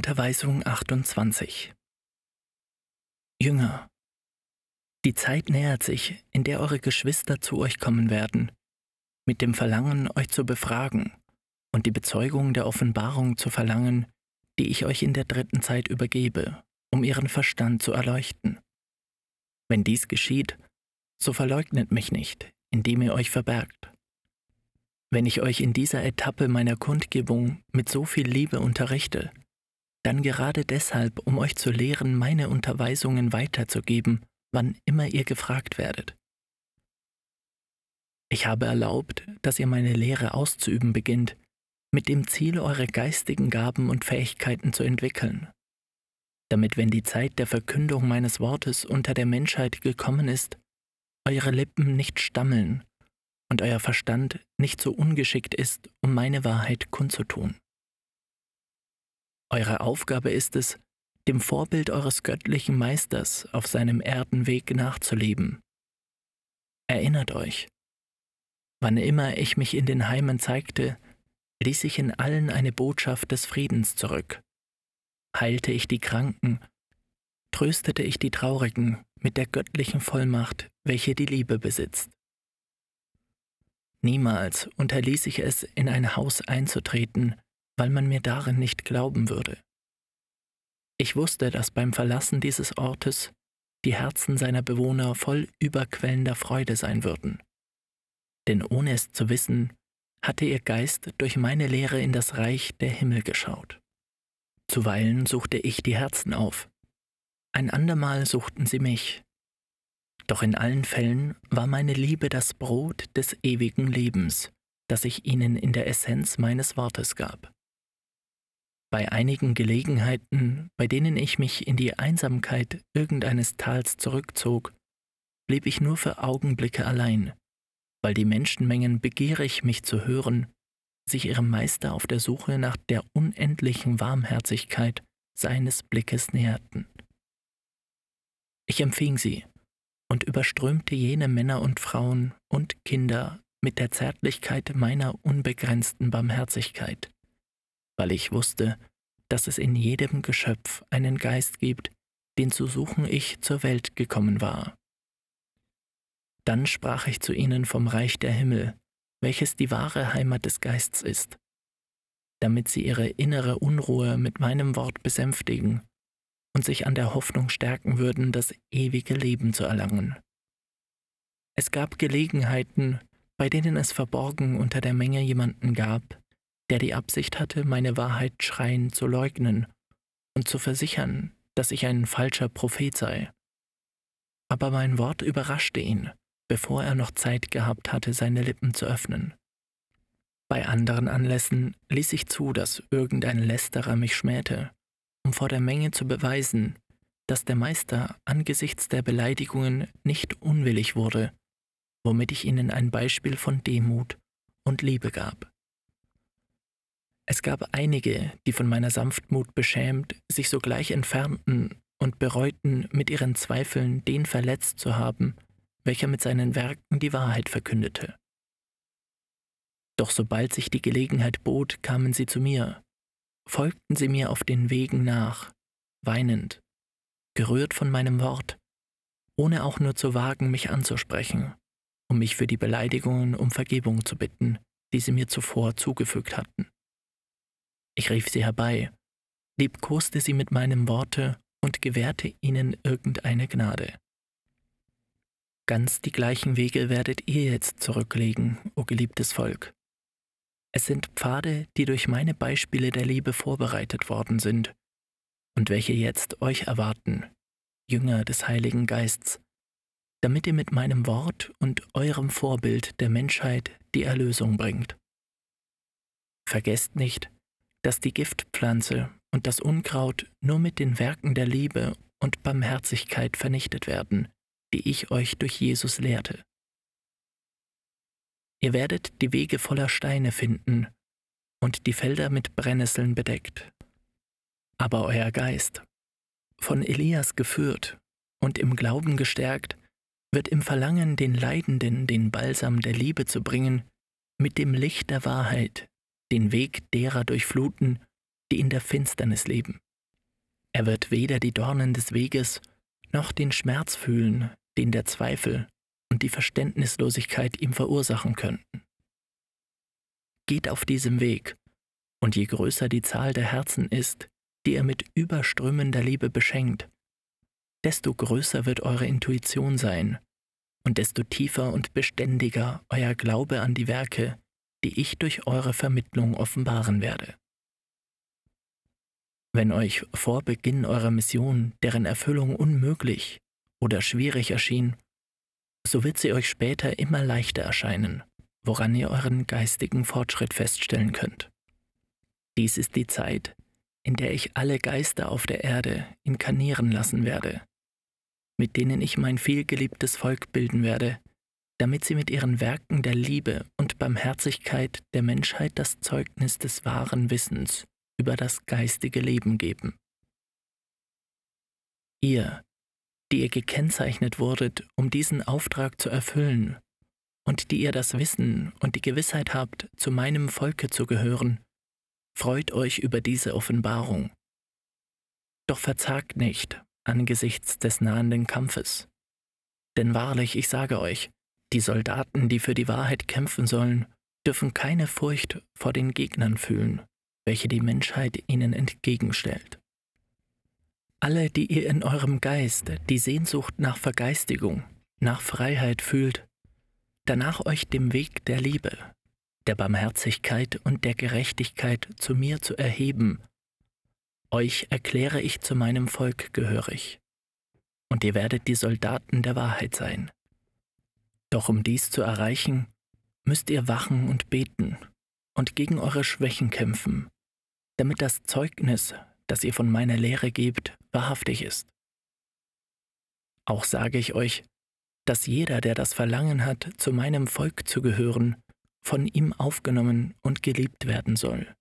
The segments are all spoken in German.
Unterweisung 28 Jünger, die Zeit nähert sich, in der eure Geschwister zu euch kommen werden, mit dem Verlangen, euch zu befragen und die Bezeugung der Offenbarung zu verlangen, die ich euch in der dritten Zeit übergebe, um ihren Verstand zu erleuchten. Wenn dies geschieht, so verleugnet mich nicht, indem ihr euch verbergt. Wenn ich euch in dieser Etappe meiner Kundgebung mit so viel Liebe unterrichte, dann gerade deshalb, um euch zu lehren, meine Unterweisungen weiterzugeben, wann immer ihr gefragt werdet. Ich habe erlaubt, dass ihr meine Lehre auszuüben beginnt, mit dem Ziel, eure geistigen Gaben und Fähigkeiten zu entwickeln, damit wenn die Zeit der Verkündung meines Wortes unter der Menschheit gekommen ist, eure Lippen nicht stammeln und euer Verstand nicht so ungeschickt ist, um meine Wahrheit kundzutun. Eure Aufgabe ist es, dem Vorbild eures göttlichen Meisters auf seinem Erdenweg nachzuleben. Erinnert euch, wann immer ich mich in den Heimen zeigte, ließ ich in allen eine Botschaft des Friedens zurück. Heilte ich die Kranken, tröstete ich die Traurigen mit der göttlichen Vollmacht, welche die Liebe besitzt. Niemals unterließ ich es, in ein Haus einzutreten, weil man mir darin nicht glauben würde. Ich wusste, dass beim Verlassen dieses Ortes die Herzen seiner Bewohner voll überquellender Freude sein würden. Denn ohne es zu wissen, hatte ihr Geist durch meine Lehre in das Reich der Himmel geschaut. Zuweilen suchte ich die Herzen auf, ein andermal suchten sie mich, doch in allen Fällen war meine Liebe das Brot des ewigen Lebens, das ich ihnen in der Essenz meines Wortes gab. Bei einigen Gelegenheiten, bei denen ich mich in die Einsamkeit irgendeines Tals zurückzog, blieb ich nur für Augenblicke allein, weil die Menschenmengen begierig, mich zu hören, sich ihrem Meister auf der Suche nach der unendlichen Warmherzigkeit seines Blickes näherten. Ich empfing sie und überströmte jene Männer und Frauen und Kinder mit der Zärtlichkeit meiner unbegrenzten Barmherzigkeit, weil ich wusste, dass es in jedem Geschöpf einen Geist gibt, den zu suchen ich zur Welt gekommen war. Dann sprach ich zu ihnen vom Reich der Himmel, welches die wahre Heimat des Geists ist, damit sie ihre innere Unruhe mit meinem Wort besänftigen und sich an der Hoffnung stärken würden, das ewige Leben zu erlangen. Es gab Gelegenheiten, bei denen es verborgen unter der Menge jemanden gab, der die Absicht hatte, meine Wahrheit schreiend zu leugnen und zu versichern, dass ich ein falscher Prophet sei. Aber mein Wort überraschte ihn, bevor er noch Zeit gehabt hatte, seine Lippen zu öffnen. Bei anderen Anlässen ließ ich zu, dass irgendein Lästerer mich schmähte um vor der Menge zu beweisen, dass der Meister angesichts der Beleidigungen nicht unwillig wurde, womit ich ihnen ein Beispiel von Demut und Liebe gab. Es gab einige, die von meiner Sanftmut beschämt sich sogleich entfernten und bereuten, mit ihren Zweifeln den verletzt zu haben, welcher mit seinen Werken die Wahrheit verkündete. Doch sobald sich die Gelegenheit bot, kamen sie zu mir, folgten sie mir auf den Wegen nach, weinend, gerührt von meinem Wort, ohne auch nur zu wagen, mich anzusprechen, um mich für die Beleidigungen um Vergebung zu bitten, die sie mir zuvor zugefügt hatten. Ich rief sie herbei, liebkoste sie mit meinem Worte und gewährte ihnen irgendeine Gnade. Ganz die gleichen Wege werdet ihr jetzt zurücklegen, o geliebtes Volk. Es sind Pfade, die durch meine Beispiele der Liebe vorbereitet worden sind und welche jetzt euch erwarten, Jünger des Heiligen Geists, damit ihr mit meinem Wort und eurem Vorbild der Menschheit die Erlösung bringt. Vergesst nicht, dass die Giftpflanze und das Unkraut nur mit den Werken der Liebe und Barmherzigkeit vernichtet werden, die ich euch durch Jesus lehrte. Ihr werdet die Wege voller Steine finden und die Felder mit Brennnesseln bedeckt. Aber euer Geist, von Elias geführt und im Glauben gestärkt, wird im Verlangen, den Leidenden den Balsam der Liebe zu bringen, mit dem Licht der Wahrheit den Weg derer durchfluten, die in der Finsternis leben. Er wird weder die Dornen des Weges noch den Schmerz fühlen, den der Zweifel und die Verständnislosigkeit ihm verursachen könnten. Geht auf diesem Weg, und je größer die Zahl der Herzen ist, die er mit überströmender Liebe beschenkt, desto größer wird eure Intuition sein und desto tiefer und beständiger euer Glaube an die Werke, die ich durch eure Vermittlung offenbaren werde. Wenn euch vor Beginn eurer Mission deren Erfüllung unmöglich oder schwierig erschien, so wird sie euch später immer leichter erscheinen, woran ihr euren geistigen Fortschritt feststellen könnt. Dies ist die Zeit, in der ich alle Geister auf der Erde inkarnieren lassen werde, mit denen ich mein vielgeliebtes Volk bilden werde, damit sie mit ihren Werken der Liebe und Barmherzigkeit der Menschheit das Zeugnis des wahren Wissens über das geistige Leben geben. Ihr, die ihr gekennzeichnet wurdet, um diesen Auftrag zu erfüllen, und die ihr das Wissen und die Gewissheit habt, zu meinem Volke zu gehören, freut euch über diese Offenbarung. Doch verzagt nicht angesichts des nahenden Kampfes. Denn wahrlich, ich sage euch, die Soldaten, die für die Wahrheit kämpfen sollen, dürfen keine Furcht vor den Gegnern fühlen, welche die Menschheit ihnen entgegenstellt. Alle, die ihr in eurem Geist die Sehnsucht nach Vergeistigung, nach Freiheit fühlt, danach euch dem Weg der Liebe, der Barmherzigkeit und der Gerechtigkeit zu mir zu erheben, euch erkläre ich zu meinem Volk gehörig, und ihr werdet die Soldaten der Wahrheit sein. Doch um dies zu erreichen, müsst ihr wachen und beten und gegen eure Schwächen kämpfen, damit das Zeugnis, das ihr von meiner Lehre gebt, wahrhaftig ist. Auch sage ich euch, dass jeder, der das Verlangen hat, zu meinem Volk zu gehören, von ihm aufgenommen und geliebt werden soll.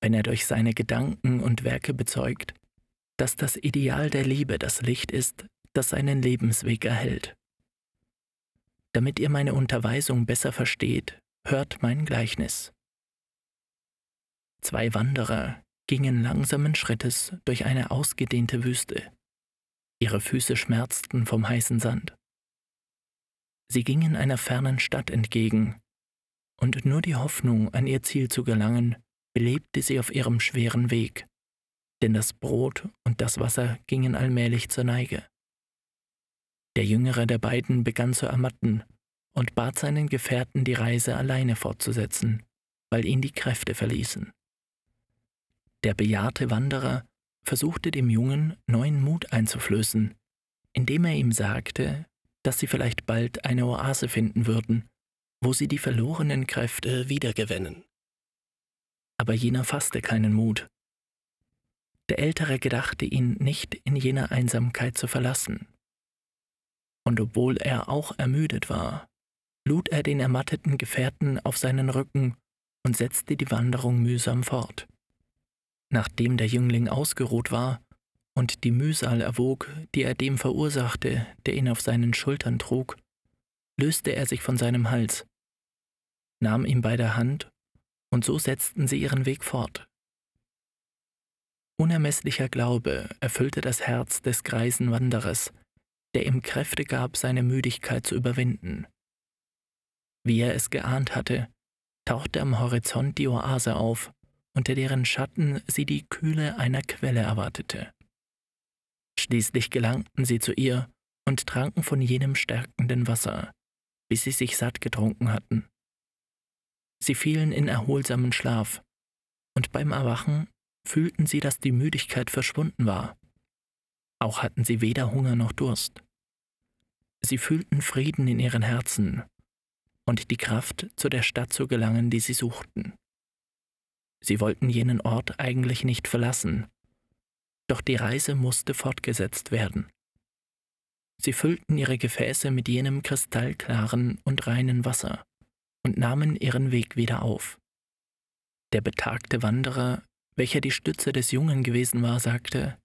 Wenn er durch seine Gedanken und Werke bezeugt, dass das Ideal der Liebe das Licht ist, das seinen Lebensweg erhält. Damit ihr meine Unterweisung besser versteht, hört mein Gleichnis. Zwei Wanderer gingen langsamen Schrittes durch eine ausgedehnte Wüste. Ihre Füße schmerzten vom heißen Sand. Sie gingen einer fernen Stadt entgegen, und nur die Hoffnung, an ihr Ziel zu gelangen, belebte sie auf ihrem schweren Weg, denn das Brot und das Wasser gingen allmählich zur Neige. Der jüngere der beiden begann zu ermatten und bat seinen Gefährten, die Reise alleine fortzusetzen, weil ihn die Kräfte verließen. Der bejahrte Wanderer versuchte dem Jungen neuen Mut einzuflößen, indem er ihm sagte, dass sie vielleicht bald eine Oase finden würden, wo sie die verlorenen Kräfte wiedergewinnen. Aber jener fasste keinen Mut. Der Ältere gedachte ihn nicht in jener Einsamkeit zu verlassen. Und obwohl er auch ermüdet war, lud er den ermatteten Gefährten auf seinen Rücken und setzte die Wanderung mühsam fort. Nachdem der Jüngling ausgeruht war und die Mühsal erwog, die er dem verursachte, der ihn auf seinen Schultern trug, löste er sich von seinem Hals, nahm ihn bei der Hand, und so setzten sie ihren Weg fort. Unermesslicher Glaube erfüllte das Herz des greisen Wanderers, der ihm Kräfte gab, seine Müdigkeit zu überwinden. Wie er es geahnt hatte, tauchte am Horizont die Oase auf, unter deren Schatten sie die Kühle einer Quelle erwartete. Schließlich gelangten sie zu ihr und tranken von jenem stärkenden Wasser, bis sie sich satt getrunken hatten. Sie fielen in erholsamen Schlaf, und beim Erwachen fühlten sie, dass die Müdigkeit verschwunden war. Auch hatten sie weder Hunger noch Durst. Sie fühlten Frieden in ihren Herzen und die Kraft, zu der Stadt zu gelangen, die sie suchten. Sie wollten jenen Ort eigentlich nicht verlassen, doch die Reise musste fortgesetzt werden. Sie füllten ihre Gefäße mit jenem kristallklaren und reinen Wasser und nahmen ihren Weg wieder auf. Der betagte Wanderer, welcher die Stütze des Jungen gewesen war, sagte,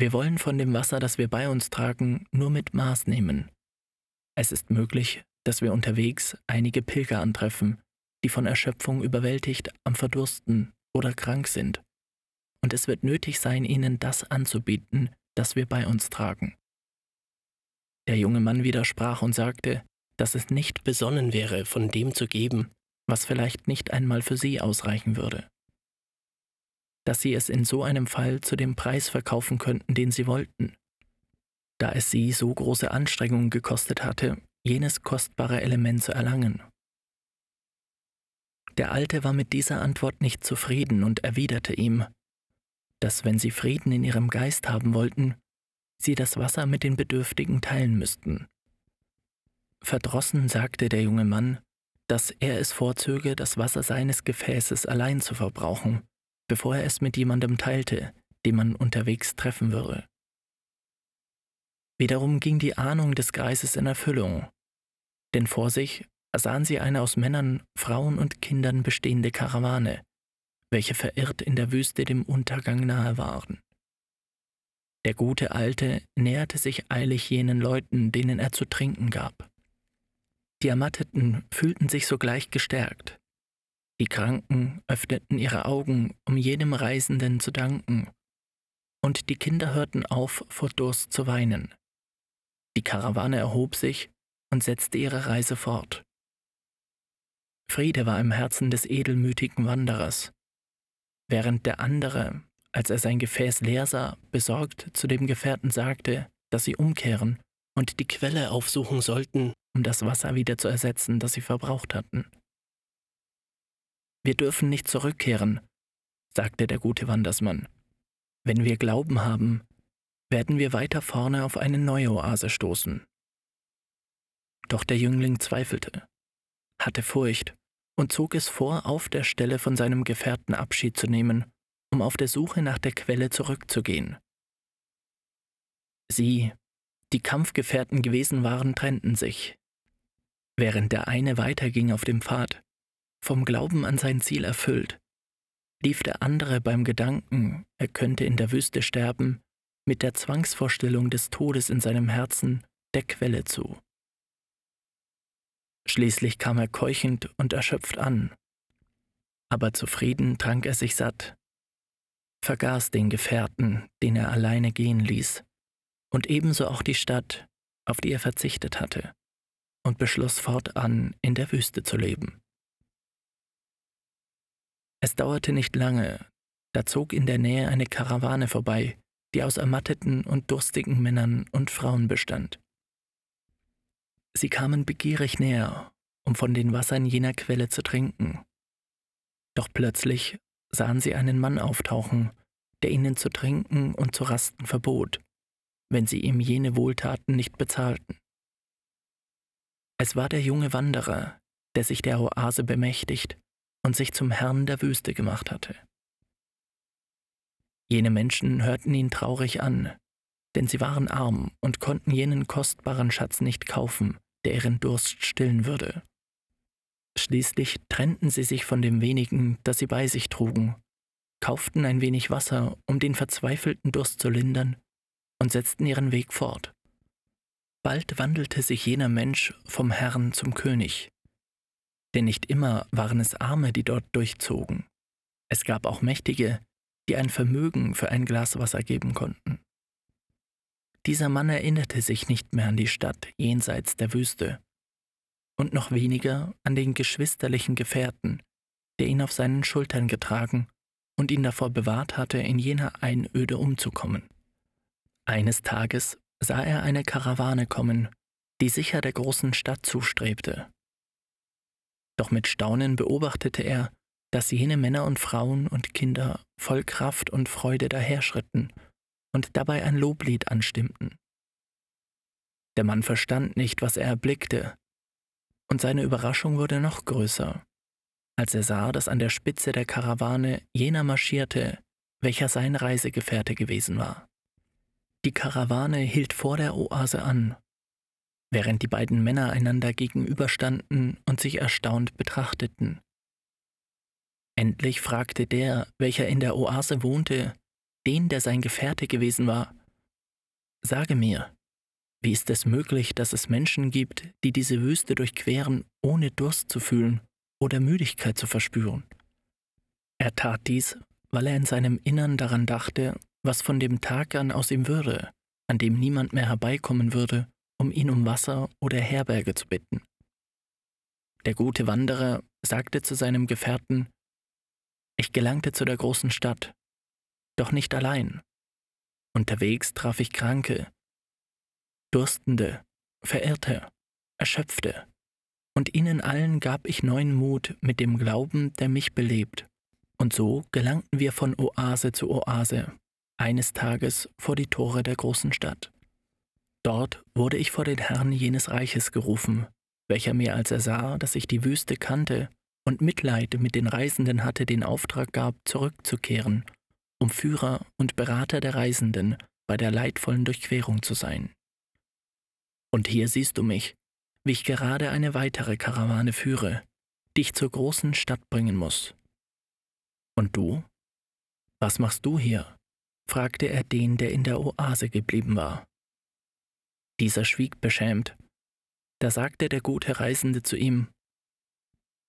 Wir wollen von dem Wasser, das wir bei uns tragen, nur mit Maß nehmen. Es ist möglich, dass wir unterwegs einige Pilger antreffen, die von Erschöpfung überwältigt am Verdursten oder krank sind und es wird nötig sein, ihnen das anzubieten, das wir bei uns tragen. Der junge Mann widersprach und sagte, dass es nicht besonnen wäre, von dem zu geben, was vielleicht nicht einmal für sie ausreichen würde. Dass sie es in so einem Fall zu dem Preis verkaufen könnten, den sie wollten, da es sie so große Anstrengungen gekostet hatte, jenes kostbare Element zu erlangen. Der Alte war mit dieser Antwort nicht zufrieden und erwiderte ihm, dass wenn sie Frieden in ihrem Geist haben wollten, sie das Wasser mit den Bedürftigen teilen müssten. Verdrossen sagte der junge Mann, dass er es vorzöge, das Wasser seines Gefäßes allein zu verbrauchen, bevor er es mit jemandem teilte, den man unterwegs treffen würde. Wiederum ging die Ahnung des Greises in Erfüllung, denn vor sich sahen sie eine aus Männern, Frauen und Kindern bestehende Karawane, welche verirrt in der Wüste dem Untergang nahe waren. Der gute Alte näherte sich eilig jenen Leuten, denen er zu trinken gab. Die Ermatteten fühlten sich sogleich gestärkt. Die Kranken öffneten ihre Augen, um jedem Reisenden zu danken, und die Kinder hörten auf, vor Durst zu weinen. Die Karawane erhob sich und setzte ihre Reise fort. Friede war im Herzen des edelmütigen Wanderers, während der andere, als er sein Gefäß leer sah, besorgt zu dem Gefährten sagte, dass sie umkehren und die Quelle aufsuchen sollten, um das Wasser wieder zu ersetzen, das sie verbraucht hatten. Wir dürfen nicht zurückkehren, sagte der gute Wandersmann. Wenn wir Glauben haben, werden wir weiter vorne auf eine neue Oase stoßen. Doch der Jüngling zweifelte, hatte Furcht und zog es vor, auf der Stelle von seinem Gefährten Abschied zu nehmen, um auf der Suche nach der Quelle zurückzugehen. Sie, die Kampfgefährten gewesen waren, trennten sich. Während der eine weiterging auf dem Pfad, vom Glauben an sein Ziel erfüllt, lief der andere beim Gedanken, er könnte in der Wüste sterben, mit der Zwangsvorstellung des Todes in seinem Herzen der Quelle zu. Schließlich kam er keuchend und erschöpft an, aber zufrieden trank er sich satt, vergaß den Gefährten, den er alleine gehen ließ, und ebenso auch die Stadt, auf die er verzichtet hatte und beschloss fortan, in der Wüste zu leben. Es dauerte nicht lange, da zog in der Nähe eine Karawane vorbei, die aus ermatteten und durstigen Männern und Frauen bestand. Sie kamen begierig näher, um von den Wassern jener Quelle zu trinken. Doch plötzlich sahen sie einen Mann auftauchen, der ihnen zu trinken und zu rasten verbot, wenn sie ihm jene Wohltaten nicht bezahlten. Es war der junge Wanderer, der sich der Oase bemächtigt und sich zum Herrn der Wüste gemacht hatte. Jene Menschen hörten ihn traurig an, denn sie waren arm und konnten jenen kostbaren Schatz nicht kaufen, der ihren Durst stillen würde. Schließlich trennten sie sich von dem wenigen, das sie bei sich trugen, kauften ein wenig Wasser, um den verzweifelten Durst zu lindern, und setzten ihren Weg fort. Bald wandelte sich jener Mensch vom Herrn zum König. Denn nicht immer waren es Arme, die dort durchzogen. Es gab auch Mächtige, die ein Vermögen für ein Glas Wasser geben konnten. Dieser Mann erinnerte sich nicht mehr an die Stadt jenseits der Wüste und noch weniger an den geschwisterlichen Gefährten, der ihn auf seinen Schultern getragen und ihn davor bewahrt hatte, in jener Einöde umzukommen. Eines Tages sah er eine Karawane kommen, die sicher der großen Stadt zustrebte. Doch mit Staunen beobachtete er, dass jene Männer und Frauen und Kinder voll Kraft und Freude daherschritten und dabei ein Loblied anstimmten. Der Mann verstand nicht, was er erblickte, und seine Überraschung wurde noch größer, als er sah, dass an der Spitze der Karawane jener marschierte, welcher sein Reisegefährte gewesen war. Die Karawane hielt vor der Oase an, während die beiden Männer einander gegenüberstanden und sich erstaunt betrachteten. Endlich fragte der, welcher in der Oase wohnte, den, der sein Gefährte gewesen war, Sage mir, wie ist es möglich, dass es Menschen gibt, die diese Wüste durchqueren, ohne Durst zu fühlen oder Müdigkeit zu verspüren? Er tat dies, weil er in seinem Innern daran dachte, was von dem Tag an aus ihm würde, an dem niemand mehr herbeikommen würde, um ihn um Wasser oder Herberge zu bitten. Der gute Wanderer sagte zu seinem Gefährten, Ich gelangte zu der großen Stadt, doch nicht allein. Unterwegs traf ich Kranke, Durstende, Verirrte, Erschöpfte, und ihnen allen gab ich neuen Mut mit dem Glauben, der mich belebt. Und so gelangten wir von Oase zu Oase, eines Tages vor die Tore der großen Stadt. Dort wurde ich vor den Herrn jenes Reiches gerufen, welcher mir, als er sah, dass ich die Wüste kannte und Mitleid mit den Reisenden hatte, den Auftrag gab, zurückzukehren, um Führer und Berater der Reisenden bei der leidvollen Durchquerung zu sein. Und hier siehst du mich, wie ich gerade eine weitere Karawane führe, die ich zur großen Stadt bringen muss. Und du? Was machst du hier? fragte er den, der in der Oase geblieben war. Dieser schwieg beschämt. Da sagte der gute Reisende zu ihm,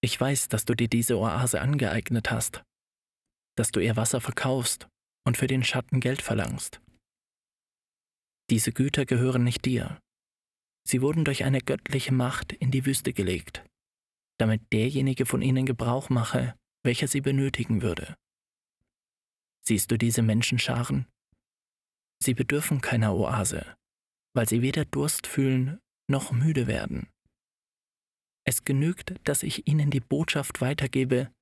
Ich weiß, dass du dir diese Oase angeeignet hast, dass du ihr Wasser verkaufst und für den Schatten Geld verlangst. Diese Güter gehören nicht dir, Sie wurden durch eine göttliche Macht in die Wüste gelegt, damit derjenige von ihnen Gebrauch mache, welcher sie benötigen würde. Siehst du diese Menschenscharen? Sie bedürfen keiner Oase, weil sie weder Durst fühlen noch müde werden. Es genügt, dass ich ihnen die Botschaft weitergebe,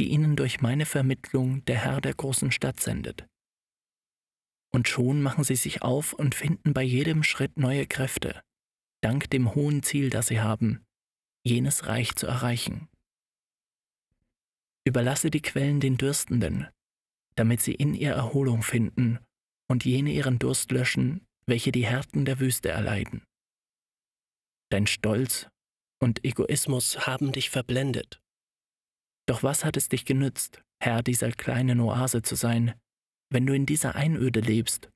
die ihnen durch meine Vermittlung der Herr der großen Stadt sendet. Und schon machen sie sich auf und finden bei jedem Schritt neue Kräfte, dank dem hohen Ziel, das sie haben, jenes Reich zu erreichen. Überlasse die Quellen den Dürstenden, damit sie in ihr Erholung finden und jene ihren Durst löschen, welche die Härten der Wüste erleiden. Dein Stolz und Egoismus haben dich verblendet. Doch was hat es dich genützt, Herr dieser kleinen Oase zu sein, wenn du in dieser Einöde lebst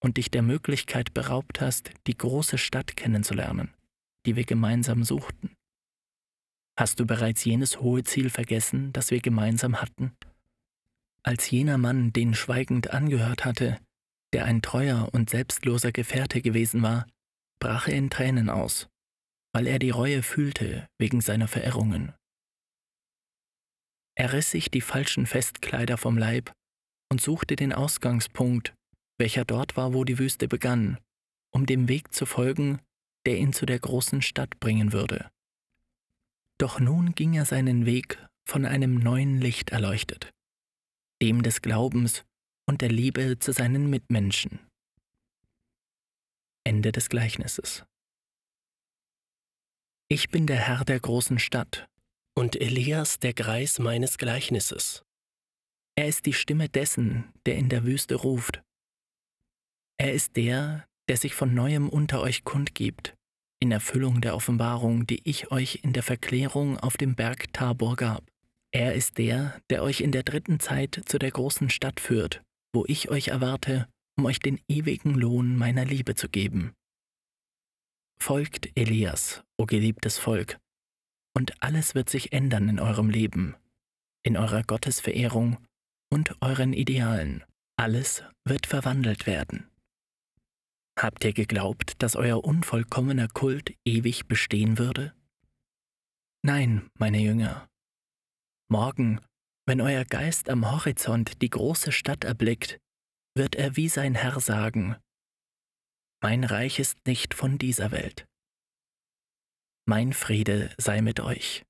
und dich der Möglichkeit beraubt hast, die große Stadt kennenzulernen, die wir gemeinsam suchten? Hast du bereits jenes hohe Ziel vergessen, das wir gemeinsam hatten? Als jener Mann den schweigend angehört hatte, der ein treuer und selbstloser Gefährte gewesen war, brach er in Tränen aus, weil er die Reue fühlte wegen seiner Verirrungen. Er riss sich die falschen Festkleider vom Leib und suchte den Ausgangspunkt, welcher dort war, wo die Wüste begann, um dem Weg zu folgen, der ihn zu der großen Stadt bringen würde. Doch nun ging er seinen Weg von einem neuen Licht erleuchtet, dem des Glaubens und der Liebe zu seinen Mitmenschen. Ende des Gleichnisses. Ich bin der Herr der großen Stadt und Elias der Greis meines Gleichnisses. Er ist die Stimme dessen, der in der Wüste ruft, er ist der, der sich von neuem unter euch kundgibt, in Erfüllung der Offenbarung, die ich euch in der Verklärung auf dem Berg Tabor gab. Er ist der, der euch in der dritten Zeit zu der großen Stadt führt, wo ich euch erwarte, um euch den ewigen Lohn meiner Liebe zu geben. Folgt Elias, o geliebtes Volk, und alles wird sich ändern in eurem Leben, in eurer Gottesverehrung und euren Idealen. Alles wird verwandelt werden. Habt ihr geglaubt, dass euer unvollkommener Kult ewig bestehen würde? Nein, meine Jünger. Morgen, wenn euer Geist am Horizont die große Stadt erblickt, wird er wie sein Herr sagen, Mein Reich ist nicht von dieser Welt. Mein Friede sei mit euch.